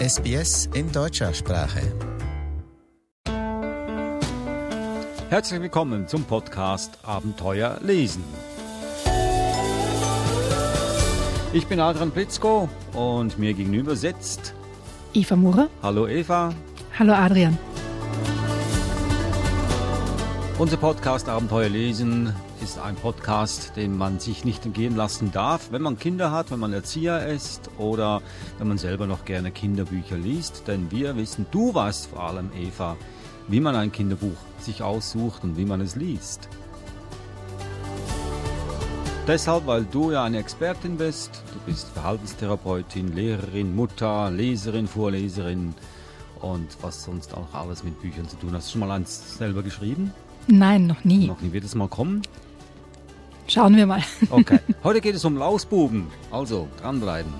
SBS in deutscher Sprache. Herzlich willkommen zum Podcast Abenteuer lesen. Ich bin Adrian Plitzko und mir gegenüber sitzt Eva Murer. Hallo Eva. Hallo Adrian. Unser Podcast Abenteuer lesen ist ein Podcast, den man sich nicht entgehen lassen darf, wenn man Kinder hat, wenn man Erzieher ist oder wenn man selber noch gerne Kinderbücher liest. Denn wir wissen, du weißt vor allem, Eva, wie man ein Kinderbuch sich aussucht und wie man es liest. Deshalb, weil du ja eine Expertin bist, du bist Verhaltenstherapeutin, Lehrerin, Mutter, Leserin, Vorleserin und was sonst auch alles mit Büchern zu tun. Hast du schon mal eins selber geschrieben? Nein, noch nie. Noch nie wird es mal kommen? Schauen wir mal. Okay. Heute geht es um Lausbuben. Also, dranbleiben.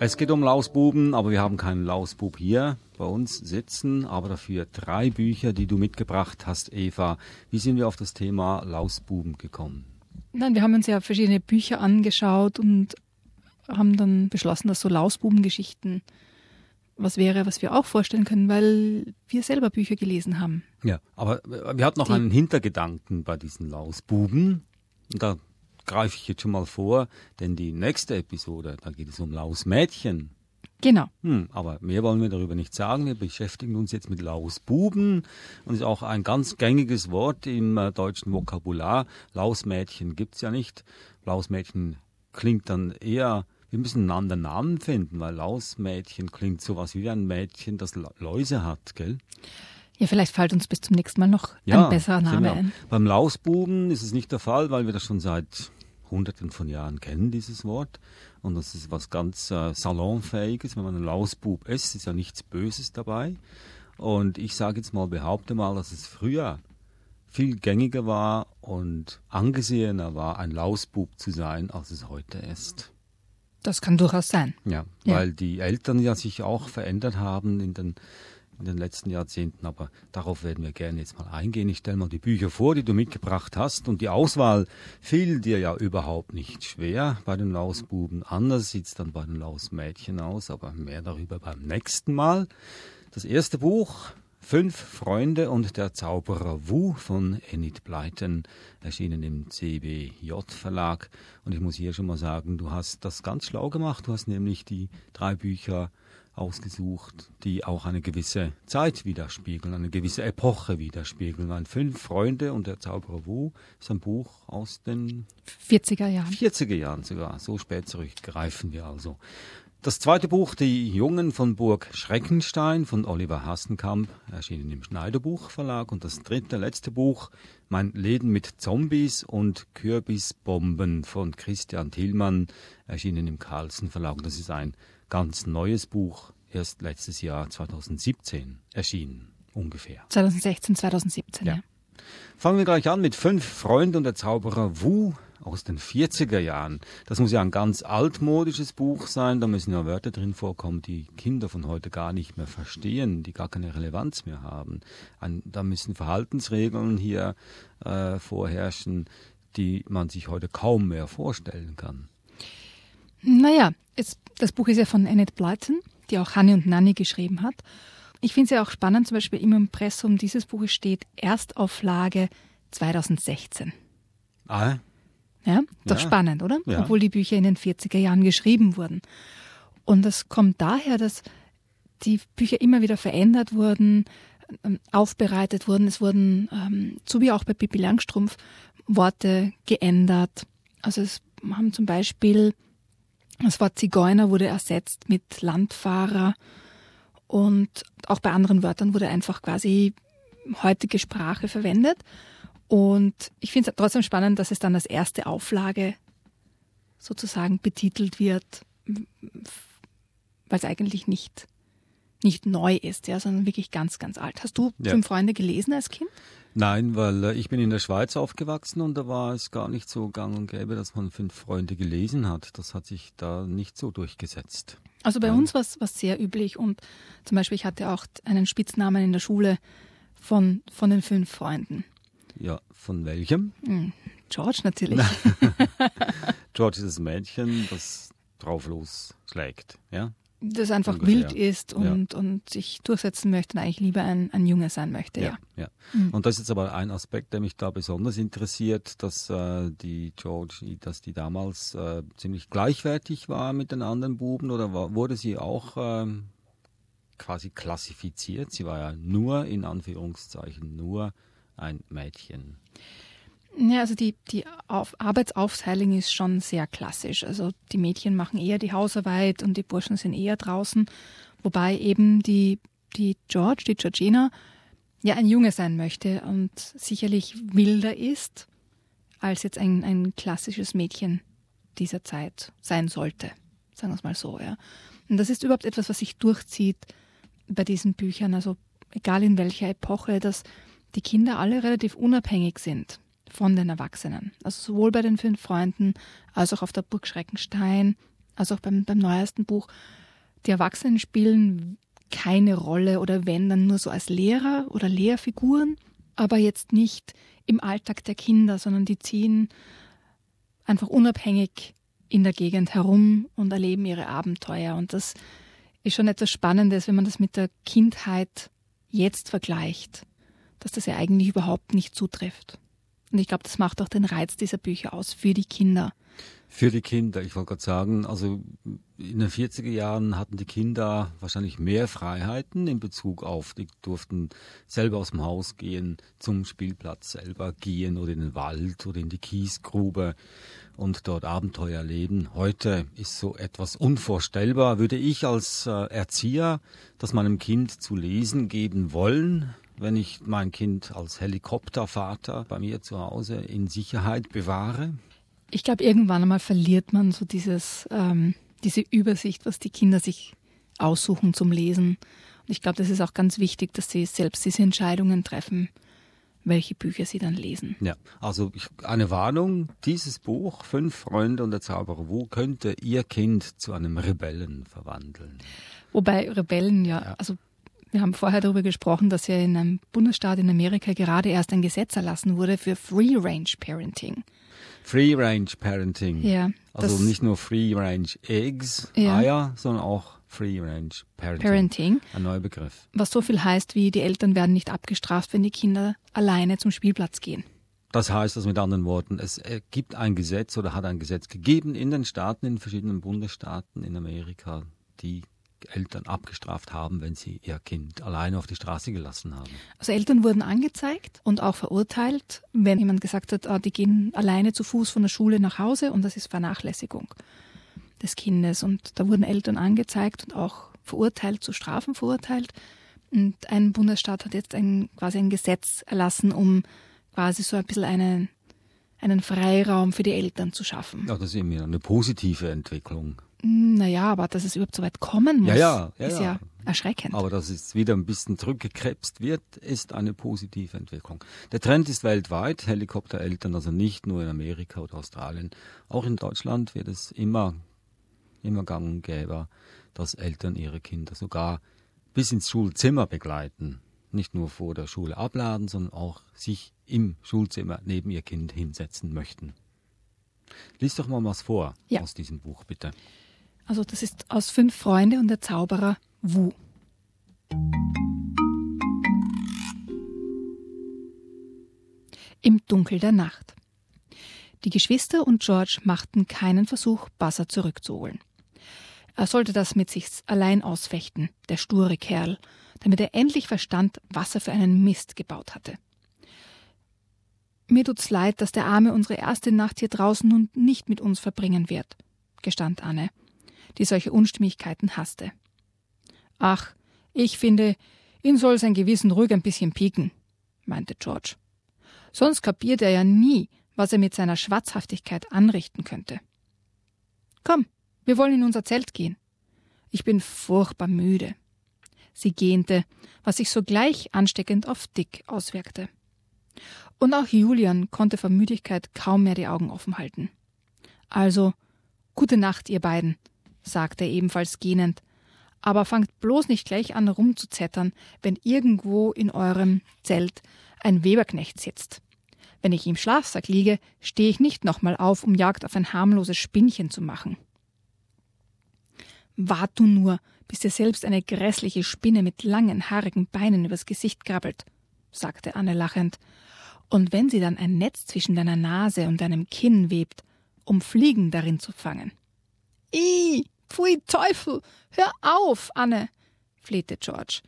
Es geht um Lausbuben, aber wir haben keinen Lausbub hier bei uns sitzen, aber dafür drei Bücher, die du mitgebracht hast, Eva. Wie sind wir auf das Thema Lausbuben gekommen? Nein, wir haben uns ja verschiedene Bücher angeschaut und haben dann beschlossen, dass so Lausbubengeschichten was wäre, was wir auch vorstellen können, weil wir selber Bücher gelesen haben. Ja, aber wir hatten noch einen Hintergedanken bei diesen Lausbuben. Da greife ich jetzt schon mal vor, denn die nächste Episode, da geht es um Lausmädchen. Genau. Hm, aber mehr wollen wir darüber nicht sagen. Wir beschäftigen uns jetzt mit Lausbuben und ist auch ein ganz gängiges Wort im äh, deutschen Vokabular. Lausmädchen gibt's ja nicht. Lausmädchen klingt dann eher wir müssen einen anderen Namen finden, weil Lausmädchen klingt sowas wie ein Mädchen, das Läuse hat, gell? Ja, vielleicht fällt uns bis zum nächsten Mal noch ja, ein besserer Name genau. ein. Beim Lausbuben ist es nicht der Fall, weil wir das schon seit Hunderten von Jahren kennen, dieses Wort. Und das ist was ganz äh, Salonfähiges. Wenn man ein Lausbub ist, ist ja nichts Böses dabei. Und ich sage jetzt mal, behaupte mal, dass es früher viel gängiger war und angesehener war, ein Lausbub zu sein, als es heute ist. Das kann durchaus sein. Ja, ja, weil die Eltern ja sich auch verändert haben in den, in den letzten Jahrzehnten. Aber darauf werden wir gerne jetzt mal eingehen. Ich stelle mal die Bücher vor, die du mitgebracht hast. Und die Auswahl fiel dir ja überhaupt nicht schwer bei den Lausbuben. Anders sieht es dann bei den Lausmädchen aus, aber mehr darüber beim nächsten Mal. Das erste Buch Fünf Freunde und der Zauberer Wu von Enid Blyton, erschienen im CBJ Verlag. Und ich muss hier schon mal sagen, du hast das ganz schlau gemacht. Du hast nämlich die drei Bücher ausgesucht, die auch eine gewisse Zeit widerspiegeln, eine gewisse Epoche widerspiegeln. Ein Fünf Freunde und der Zauberer Wu ist ein Buch aus den 40er Jahren. 40er Jahren sogar. So spät zurückgreifen wir also. Das zweite Buch, Die Jungen von Burg Schreckenstein von Oliver Hasenkamp, erschienen im Schneiderbuch Verlag. Und das dritte, letzte Buch, Mein Leben mit Zombies und Kürbisbomben von Christian Tillmann, erschienen im Carlsen Verlag. Das ist ein ganz neues Buch, erst letztes Jahr 2017 erschienen, ungefähr. 2016, 2017, ja. ja. Fangen wir gleich an mit Fünf Freunde und der Zauberer Wu aus den 40er Jahren. Das muss ja ein ganz altmodisches Buch sein, da müssen ja Wörter drin vorkommen, die Kinder von heute gar nicht mehr verstehen, die gar keine Relevanz mehr haben. Ein, da müssen Verhaltensregeln hier äh, vorherrschen, die man sich heute kaum mehr vorstellen kann. Naja, es, das Buch ist ja von Annette Blyton, die auch Hanni und Nanny geschrieben hat. Ich finde es ja auch spannend, zum Beispiel im Impressum dieses Buches steht Erstauflage 2016. Ah, ja, doch ja. spannend, oder? Ja. Obwohl die Bücher in den 40er Jahren geschrieben wurden. Und das kommt daher, dass die Bücher immer wieder verändert wurden, ähm, aufbereitet wurden. Es wurden, ähm, so wie auch bei Pippi Langstrumpf, Worte geändert. Also es haben zum Beispiel das Wort Zigeuner wurde ersetzt mit Landfahrer und auch bei anderen Wörtern wurde einfach quasi heutige Sprache verwendet. Und ich finde es trotzdem spannend, dass es dann als erste Auflage sozusagen betitelt wird, weil es eigentlich nicht, nicht neu ist, ja, sondern wirklich ganz, ganz alt. Hast du ja. Fünf Freunde gelesen als Kind? Nein, weil äh, ich bin in der Schweiz aufgewachsen und da war es gar nicht so gang und gäbe, dass man Fünf Freunde gelesen hat. Das hat sich da nicht so durchgesetzt. Also bei ja. uns war es sehr üblich und zum Beispiel ich hatte auch einen Spitznamen in der Schule von, von den Fünf Freunden. Ja, von welchem? Hm, George natürlich. George ist das Mädchen, das drauf losschlägt. Ja? Das einfach Ungefähr. wild ist und, und sich durchsetzen möchte und eigentlich lieber ein, ein Junge sein möchte, ja. ja. Mhm. Und das ist jetzt aber ein Aspekt, der mich da besonders interessiert, dass äh, die George, dass die damals äh, ziemlich gleichwertig war mit den anderen Buben oder war, wurde sie auch ähm, quasi klassifiziert? Sie war ja nur in Anführungszeichen nur ein Mädchen. Ja, also die, die Auf Arbeitsaufteilung ist schon sehr klassisch. Also die Mädchen machen eher die Hausarbeit und die Burschen sind eher draußen. Wobei eben die, die George, die Georgina, ja ein Junge sein möchte und sicherlich wilder ist, als jetzt ein, ein klassisches Mädchen dieser Zeit sein sollte. Sagen wir es mal so, ja. Und das ist überhaupt etwas, was sich durchzieht bei diesen Büchern. Also egal in welcher Epoche, dass die Kinder alle relativ unabhängig sind von den Erwachsenen. Also sowohl bei den fünf Freunden als auch auf der Burg Schreckenstein, als auch beim, beim neuesten Buch. Die Erwachsenen spielen keine Rolle oder wenn dann nur so als Lehrer oder Lehrfiguren, aber jetzt nicht im Alltag der Kinder, sondern die ziehen einfach unabhängig in der Gegend herum und erleben ihre Abenteuer. Und das ist schon etwas Spannendes, wenn man das mit der Kindheit jetzt vergleicht, dass das ja eigentlich überhaupt nicht zutrifft. Und ich glaube, das macht auch den Reiz dieser Bücher aus für die Kinder. Für die Kinder, ich wollte gerade sagen, also in den 40er Jahren hatten die Kinder wahrscheinlich mehr Freiheiten in Bezug auf, die durften selber aus dem Haus gehen, zum Spielplatz selber gehen oder in den Wald oder in die Kiesgrube und dort Abenteuer erleben. Heute ist so etwas unvorstellbar. Würde ich als äh, Erzieher das meinem Kind zu lesen geben wollen, wenn ich mein Kind als Helikoptervater bei mir zu Hause in Sicherheit bewahre? Ich glaube, irgendwann einmal verliert man so dieses, ähm, diese Übersicht, was die Kinder sich aussuchen zum Lesen. Und ich glaube, das ist auch ganz wichtig, dass sie selbst diese Entscheidungen treffen, welche Bücher sie dann lesen. Ja, also ich, eine Warnung, dieses Buch, Fünf Freunde und der Zauberer Wu, könnte Ihr Kind zu einem Rebellen verwandeln. Wobei Rebellen ja, Ja. also wir haben vorher darüber gesprochen, dass ja in einem Bundesstaat in Amerika gerade erst ein Gesetz erlassen wurde für Free Range Parenting. Free Range Parenting. Ja, Also nicht nur Free Range Eggs, Ja. Eier, sondern auch Free Range Parenting. Parenting, Ein neuer Begriff. was so viel heißt wie die Eltern werden nicht abgestraft, wenn die Kinder alleine zum Spielplatz gehen. Das heißt also mit anderen Worten, es äh, gibt ein Gesetz oder hat ein Gesetz gegeben in den Staaten, in verschiedenen Bundesstaaten in Amerika, die Eltern abgestraft haben, wenn sie ihr Kind alleine auf die Straße gelassen haben. Also Eltern wurden angezeigt und auch verurteilt, wenn jemand gesagt hat, ah, die gehen alleine zu Fuß von der Schule nach Hause und das ist Vernachlässigung des Kindes. Und da wurden Eltern angezeigt und auch verurteilt, zu Strafen verurteilt. Und ein Bundesstaat hat jetzt ein, quasi ein Gesetz erlassen, um quasi so ein bisschen einen, einen Freiraum für die Eltern zu schaffen. Ja, das ist eben eine positive Entwicklung. Naja, aber dass es überhaupt so weit kommen muss, Ja, ja, ja, ist ja, erschreckend. Aber dass es wieder ein bisschen zurückgekrebst wird, ist eine positive Entwicklung. Der Trend ist weltweit, Helikoptereltern, also nicht nur in Amerika oder Australien, auch in Deutschland wird es immer, immer gang und gäbe, dass Eltern ihre Kinder sogar bis ins Schulzimmer begleiten. Nicht nur vor der Schule abladen, sondern auch sich im Schulzimmer neben ihr Kind hinsetzen möchten. Lies doch mal was vor aus diesem Buch, bitte. Also das ist aus Fünf Freunde und der Zauberer Wu. Im Dunkel der Nacht. Die Geschwister und George machten keinen Versuch, Buzzer zurückzuholen. Er sollte das mit sich allein ausfechten, der sture Kerl, damit er endlich verstand, was er für einen Mist gebaut hatte. Mir tut's leid, dass der Arme unsere erste Nacht hier draußen nun nicht mit uns verbringen wird, gestand Anne, die solche Unstimmigkeiten hasste. Ach, ich finde, ihn soll sein Gewissen ruhig ein bisschen pieken, meinte George. Sonst kapiert er ja nie, was er mit seiner Schwatzhaftigkeit anrichten könnte. Komm, wir wollen in unser Zelt gehen. Ich bin furchtbar müde. Sie gähnte, was sich sogleich ansteckend auf Dick auswirkte. Und auch Julian konnte vor Müdigkeit kaum mehr die Augen offen halten. Also, gute Nacht, ihr beiden, sagte er ebenfalls gähnend, aber fangt bloß nicht gleich an rumzuzettern, wenn irgendwo in eurem Zelt ein Weberknecht sitzt. Wenn ich im Schlafsack liege, stehe ich nicht nochmal auf, um Jagd auf ein harmloses Spinnchen zu machen. Wart du nur, bis dir selbst eine grässliche Spinne mit langen, haarigen Beinen übers Gesicht krabbelt, sagte Anne lachend. Und wenn sie dann ein Netz zwischen deiner Nase und deinem Kinn webt, um Fliegen darin zu fangen. Ih, pfui Teufel, hör auf, Anne, flehte George.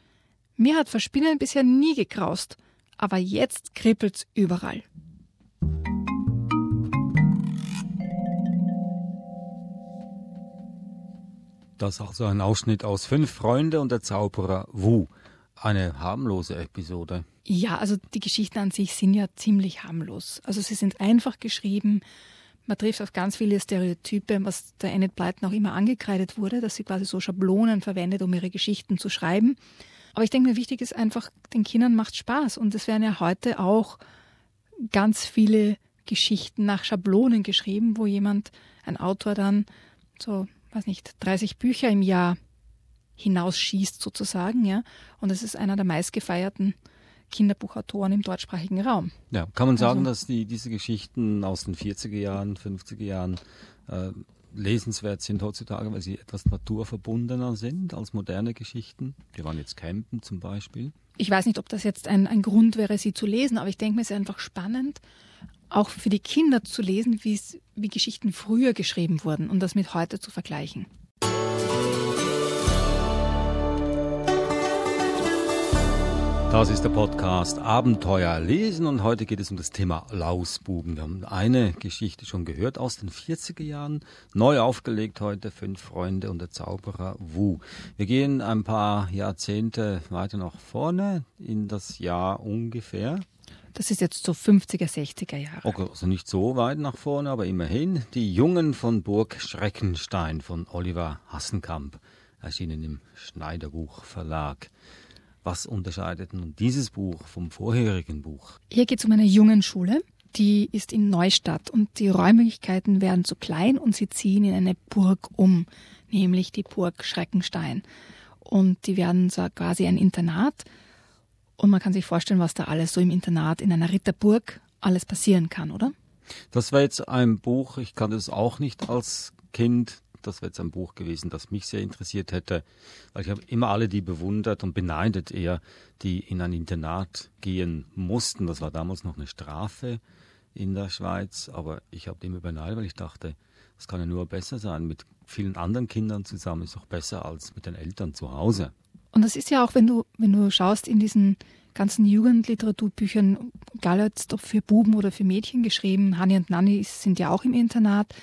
Mir hat Verspinnen bisher nie gekraust, aber jetzt kribbelt's überall. Das ist also ein Ausschnitt aus Fünf Freunde und der Zauberer Wu. Eine harmlose Episode. Ja, also die Geschichten an sich sind ja ziemlich harmlos. Also sie sind einfach geschrieben. Man trifft auf ganz viele Stereotype, was der Enid Blyton auch immer angekreidet wurde, dass sie quasi so Schablonen verwendet, um ihre Geschichten zu schreiben. Aber ich denke mir, wichtig ist einfach, den Kindern macht Spaß. Und es werden ja heute auch ganz viele Geschichten nach Schablonen geschrieben, wo jemand, ein Autor dann so, weiß nicht, 30 Bücher im Jahr hinausschießt sozusagen, ja. Und es ist einer der meistgefeierten Kinderbuchautoren im deutschsprachigen Raum. Ja, kann man sagen, also, dass die, diese Geschichten aus den 40er Jahren, 50er Jahren äh, lesenswert sind heutzutage, weil sie etwas naturverbundener sind als moderne Geschichten. Wir waren jetzt campen zum Beispiel. Ich weiß nicht, ob das jetzt ein, ein Grund wäre, sie zu lesen, aber ich denke mir, es ist einfach spannend, auch für die Kinder zu lesen, wie Geschichten früher geschrieben wurden und das mit heute zu vergleichen. Das ist der Podcast Abenteuer lesen und heute geht es um das Thema Lausbuben. Wir haben eine Geschichte schon gehört aus den 40er Jahren, neu aufgelegt heute, Fünf Freunde und der Zauberer Wu. Wir gehen ein paar Jahrzehnte weiter nach vorne in das Jahr ungefähr. Das ist jetzt so 50er, 60er Jahre. Okay, also nicht so weit nach vorne, aber immerhin. Die Jungen von Burg Schreckenstein von Oliver Hassenkamp, erschienen im Schneiderbuch Verlag. Was unterscheidet nun dieses Buch vom vorherigen Buch? Hier geht es um eine jungen Schule. Die ist in Neustadt und die Räumlichkeiten werden zu klein und sie ziehen in eine Burg um, nämlich die Burg Schreckenstein. Und die werden so quasi ein Internat. Und man kann sich vorstellen, was da alles so im Internat in einer Ritterburg alles passieren kann, oder? Das war jetzt ein Buch, ich kannte es auch nicht als Kind das wäre jetzt ein Buch gewesen, das mich sehr interessiert hätte, weil ich habe immer alle die bewundert und beneidet eher, die in ein Internat gehen mussten. Das war damals noch eine Strafe in der Schweiz, aber ich habe die immer beneidet, weil ich dachte, das kann ja nur besser sein. Mit vielen anderen Kindern zusammen ist auch besser als mit den Eltern zu Hause. Und das ist ja auch, wenn du, wenn du schaust in diesen ganzen Jugendliteraturbüchern, egal jetzt ob für Buben oder für Mädchen geschrieben, Hani und Nanni sind ja auch im Internat.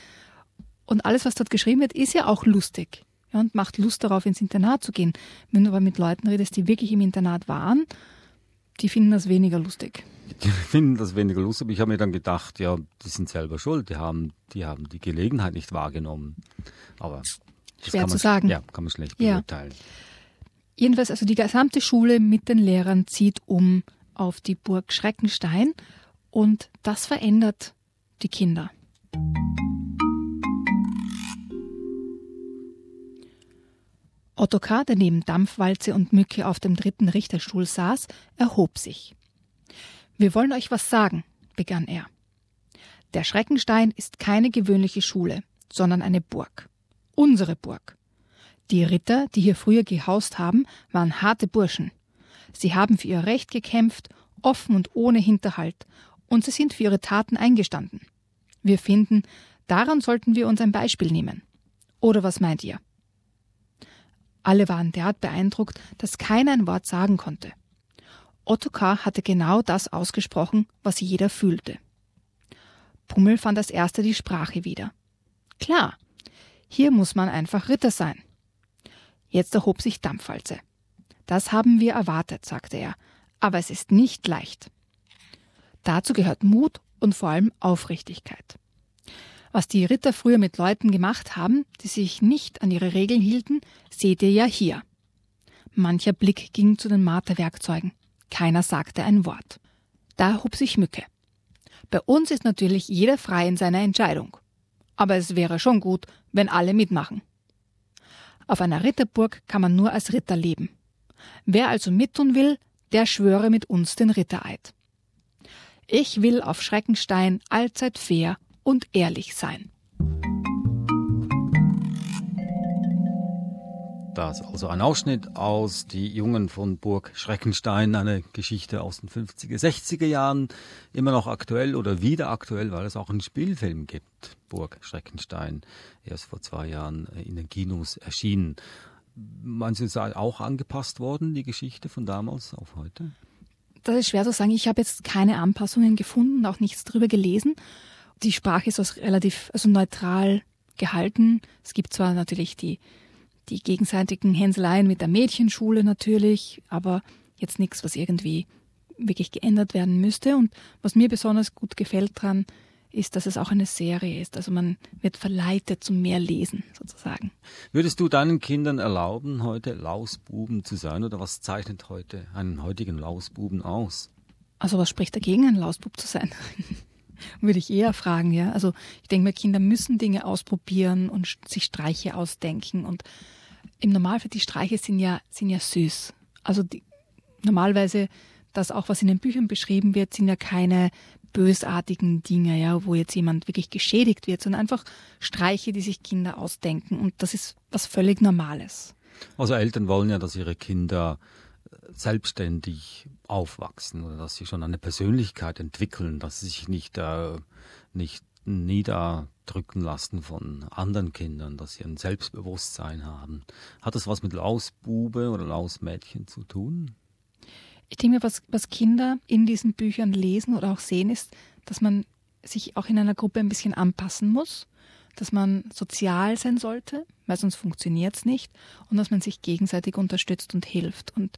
Und alles, was dort geschrieben wird, ist ja auch lustig ja, und macht Lust darauf, ins Internat zu gehen. Wenn du aber mit Leuten redest, die wirklich im Internat waren, die finden das weniger lustig. Die finden das weniger lustig. Ich habe mir dann gedacht, ja, die sind selber schuld. Die haben die, haben die Gelegenheit nicht wahrgenommen. Aber schwer zu sagen. Ja, kann man schlecht beurteilen. Ja. Jedenfalls, also die gesamte Schule mit den Lehrern zieht um auf die Burg Schreckenstein und das verändert die Kinder. Ottokar, der neben Dampfwalze und Mücke auf dem dritten Richterstuhl saß, erhob sich. Wir wollen euch was sagen, begann er. Der Schreckenstein ist keine gewöhnliche Schule, sondern eine Burg. Unsere Burg. Die Ritter, die hier früher gehaust haben, waren harte Burschen. Sie haben für ihr Recht gekämpft, offen und ohne Hinterhalt, und sie sind für ihre Taten eingestanden. Wir finden, daran sollten wir uns ein Beispiel nehmen. Oder was meint ihr? Alle waren derart beeindruckt, dass keiner ein Wort sagen konnte. Ottokar hatte genau das ausgesprochen, was jeder fühlte. Pummel fand als erster die Sprache wieder. Klar, hier muss man einfach Ritter sein. Jetzt erhob sich Dampfwalze. Das haben wir erwartet, sagte er, aber es ist nicht leicht. Dazu gehört Mut und vor allem Aufrichtigkeit. Was die Ritter früher mit Leuten gemacht haben, die sich nicht an ihre Regeln hielten, seht ihr ja hier. Mancher Blick ging zu den Marterwerkzeugen. Keiner sagte ein Wort. Da hob sich Mücke. Bei uns ist natürlich jeder frei in seiner Entscheidung. Aber es wäre schon gut, wenn alle mitmachen. Auf einer Ritterburg kann man nur als Ritter leben. Wer also mittun will, der schwöre mit uns den Rittereid. Ich will auf Schreckenstein allzeit fair und ehrlich sein. Das also ein Ausschnitt aus Die Jungen von Burg Schreckenstein, eine Geschichte aus den 50er, 60er Jahren, immer noch aktuell oder wieder aktuell, weil es auch einen Spielfilm gibt. Burg Schreckenstein, erst vor zwei Jahren in den Kinos erschienen. Meinst du, ist auch angepasst worden, die Geschichte von damals auf heute? Das ist schwer zu sagen. Ich habe jetzt keine Anpassungen gefunden, auch nichts drüber gelesen. Die Sprache ist also relativ also neutral gehalten. Es gibt zwar natürlich die die gegenseitigen Hänseleien mit der Mädchenschule natürlich, aber jetzt nichts, was irgendwie wirklich geändert werden müsste. Und was mir besonders gut gefällt dran, ist, dass es auch eine Serie ist. Also man wird verleitet zum mehr Lesen sozusagen. Würdest du deinen Kindern erlauben, heute Lausbuben zu sein? Oder was zeichnet heute einen heutigen Lausbuben aus? Also was spricht dagegen, ein Lausbub zu sein? Würde ich eher fragen, ja. Also ich denke mir, Kinder müssen Dinge ausprobieren und sich Streiche ausdenken. Und im Normalfall die Streiche sind ja, sind ja süß. Also die, normalerweise das auch, was in den Büchern beschrieben wird, sind ja keine bösartigen Dinge, ja, wo jetzt jemand wirklich geschädigt wird, sondern einfach Streiche, die sich Kinder ausdenken. Und das ist was völlig Normales. Also Eltern wollen ja, dass ihre Kinder selbstständig aufwachsen oder dass sie schon eine Persönlichkeit entwickeln, dass sie sich nicht, äh, nicht niederdrücken lassen von anderen Kindern, dass sie ein Selbstbewusstsein haben. Hat das was mit Lausbube oder Lausmädchen zu tun? Ich denke mir, was, was Kinder in diesen Büchern lesen oder auch sehen, ist, dass man sich auch in einer Gruppe ein bisschen anpassen muss, dass man sozial sein sollte, weil sonst funktioniert es nicht, und dass man sich gegenseitig unterstützt und hilft. Und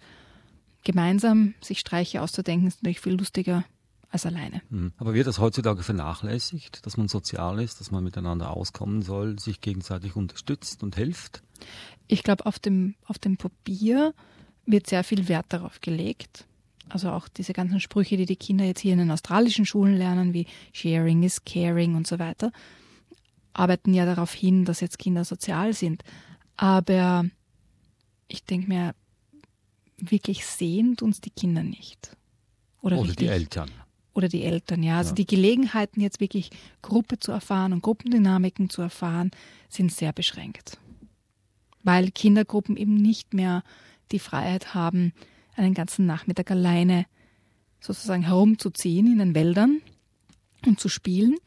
gemeinsam sich Streiche auszudenken, ist natürlich viel lustiger als alleine. Mhm. Aber wird das heutzutage vernachlässigt, dass man sozial ist, dass man miteinander auskommen soll, sich gegenseitig unterstützt und hilft? Ich glaube, auf dem, auf dem Papier wird sehr viel Wert darauf gelegt. Also auch diese ganzen Sprüche, die die Kinder jetzt hier in den australischen Schulen lernen, wie Sharing is Caring und so weiter, arbeiten ja darauf hin, dass jetzt Kinder sozial sind. Aber ich denke mir, wirklich sehen uns die Kinder nicht. Oder, Oder die Eltern. Oder die Eltern, ja. Also ja. die Gelegenheiten, jetzt wirklich Gruppe zu erfahren und Gruppendynamiken zu erfahren, sind sehr beschränkt. Weil Kindergruppen eben nicht mehr die Freiheit haben, einen ganzen Nachmittag alleine sozusagen herumzuziehen in den Wäldern und zu spielen,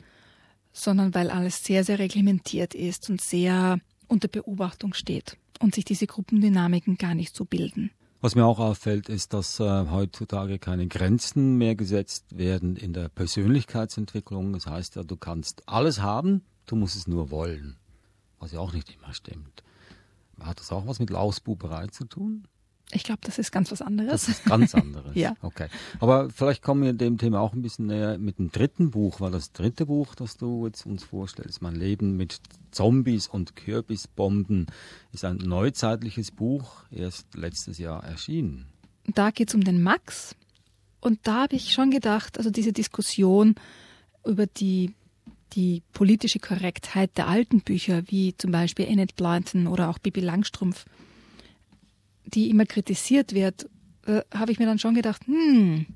sondern weil alles sehr, sehr reglementiert ist und sehr unter Beobachtung steht und sich diese Gruppendynamiken gar nicht so bilden. Was mir auch auffällt, ist, dass äh, heutzutage keine Grenzen mehr gesetzt werden in der Persönlichkeitsentwicklung. Das heißt ja, du kannst alles haben, du musst es nur wollen. Was ja auch nicht immer stimmt. Hat das auch was mit Lausbuberei zu tun? Ich glaube, das ist ganz was anderes. Das ist ganz anderes. ja. Okay. Aber vielleicht kommen wir dem Thema auch ein bisschen näher mit dem dritten Buch, weil das dritte Buch, das du jetzt uns vorstellst, Mein Leben mit Zombies und Kürbisbomben, ist ein neuzeitliches Buch, erst letztes Jahr erschienen. Da geht es um den Max. Und da habe ich schon gedacht, also diese Diskussion über die, die politische Korrektheit der alten Bücher, wie zum Beispiel Enid Blyton oder auch Bibi Langstrumpf, die immer kritisiert wird, äh, habe ich mir dann schon gedacht, hm,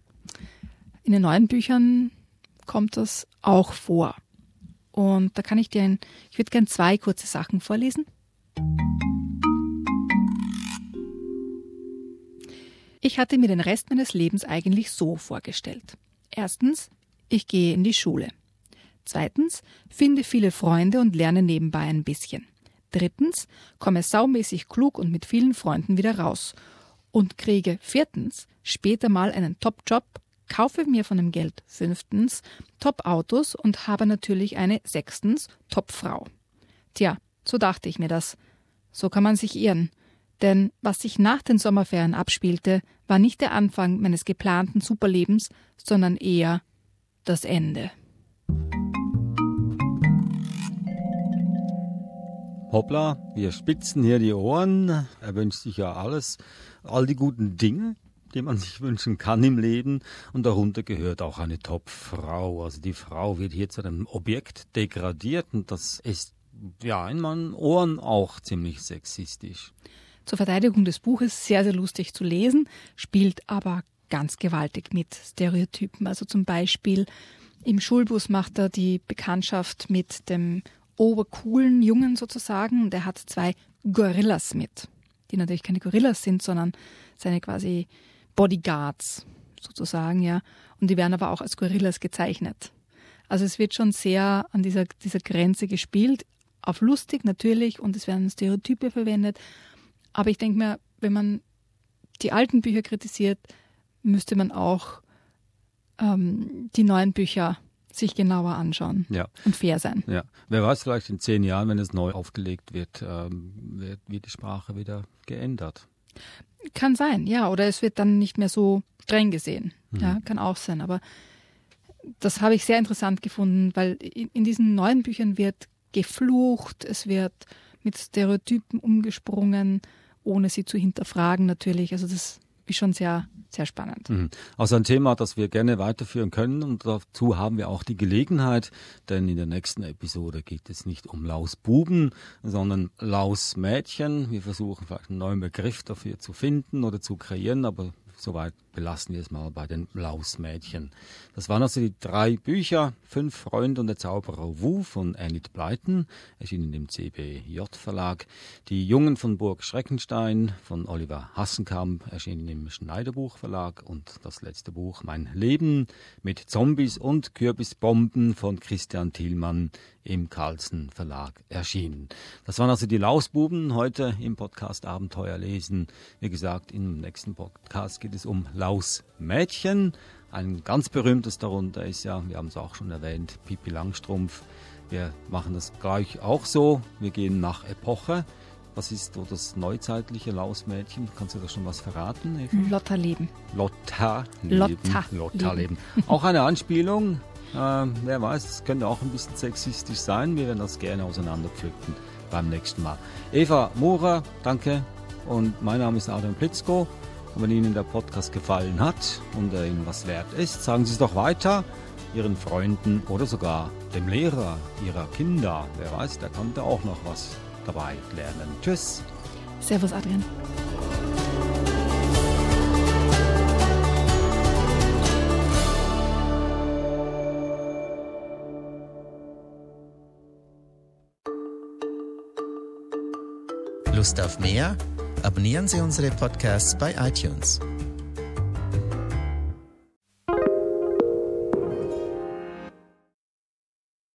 in den neuen Büchern kommt das auch vor. Und da kann ich dir ein, ich würde gern zwei kurze Sachen vorlesen. Ich hatte mir den Rest meines Lebens eigentlich so vorgestellt. Erstens, ich gehe in die Schule. Zweitens, finde viele Freunde und lerne nebenbei ein bisschen. Drittens, komme saumäßig klug und mit vielen Freunden wieder raus. Und kriege viertens später mal einen Top-Job, kaufe mir von dem Geld fünftens Top-Autos und habe natürlich eine sechstens Top-Frau. Tja, so dachte ich mir das. So kann man sich irren. Denn was sich nach den Sommerferien abspielte, war nicht der Anfang meines geplanten Superlebens, sondern eher das Ende. Hoppla, wir spitzen hier die Ohren. Er wünscht sich ja alles, all die guten Dinge, die man sich wünschen kann im Leben. Und darunter gehört auch eine Top-Frau. Also die Frau wird hier zu einem Objekt degradiert und das ist ja in meinen Ohren auch ziemlich sexistisch. Zur Verteidigung des Buches sehr, sehr lustig zu lesen, spielt aber ganz gewaltig mit Stereotypen. Also zum Beispiel im Schulbus macht er die Bekanntschaft mit dem obercoolen Jungen sozusagen und er hat zwei Gorillas mit. die natürlich keine Gorillas sind, sondern seine quasi Bodyguards sozusagen, ja. Und die werden aber auch als Gorillas gezeichnet. Also es wird schon sehr an dieser, dieser Grenze gespielt, auf lustig natürlich und es werden Stereotype verwendet. Aber ich denke mir, wenn man die alten Bücher kritisiert, müsste man auch ähm, die neuen Bücher sich genauer anschauen ja. und fair sein. Ja. Wer weiß, vielleicht in zehn Jahren, wenn es neu aufgelegt wird, ähm, wird, wird die Sprache wieder geändert. Kann sein, ja. Oder es wird dann nicht mehr so streng gesehen. Mhm. Ja, kann auch sein. Aber das habe ich sehr interessant gefunden, weil in, in diesen neuen Büchern wird geflucht, es wird mit Stereotypen umgesprungen, ohne sie zu hinterfragen natürlich. Also das ist schon sehr, sehr spannend. Mhm. Also ein Thema, das wir gerne weiterführen können und dazu haben wir auch die Gelegenheit, denn in der nächsten Episode geht es nicht um Lausbuben, sondern Lausmädchen. Wir versuchen vielleicht einen neuen Begriff dafür zu finden oder zu kreieren, aber soweit belassen wir es mal bei den Lausmädchen. Das waren also die drei Bücher, Fünf Freunde und der Zauberer Wu von Enid Blyton, erschienen im CBJ Verlag. Die Jungen von Burg Schreckenstein von Oliver Hassenkamp, erschienen im Schneiderbuch Verlag. Und das letzte Buch, Mein Leben mit Zombies und Kürbisbomben von Christian Thielmann, im Carlsen Verlag erschienen. Das waren also die Lausbuben heute im Podcast Abenteuer lesen. Wie gesagt, im nächsten Podcast geht es um Lausmädchen. Ein ganz berühmtes darunter ist ja, wir haben es auch schon erwähnt, Pipi Langstrumpf. Wir machen das gleich auch so. Wir gehen nach Epoche. Was ist so das neuzeitliche Lausmädchen? Kannst du da schon was verraten? Eva? Lotta Leben. Lotta Leben. Lotta, Lotta Leben. Auch eine Anspielung ähm, wer weiß, es könnte auch ein bisschen sexistisch sein. Wir werden das gerne auseinanderpflücken beim nächsten Mal. Eva Mora, danke. Und mein Name ist Adrian Plitzko. Und wenn Ihnen der Podcast gefallen hat und er Ihnen was wert ist, sagen Sie es doch weiter Ihren Freunden oder sogar dem Lehrer Ihrer Kinder. Wer weiß, der kann da auch noch was dabei lernen. Tschüss. Servus, Adrian. Lust auf mehr? Abonnieren Sie unsere Podcasts bei iTunes.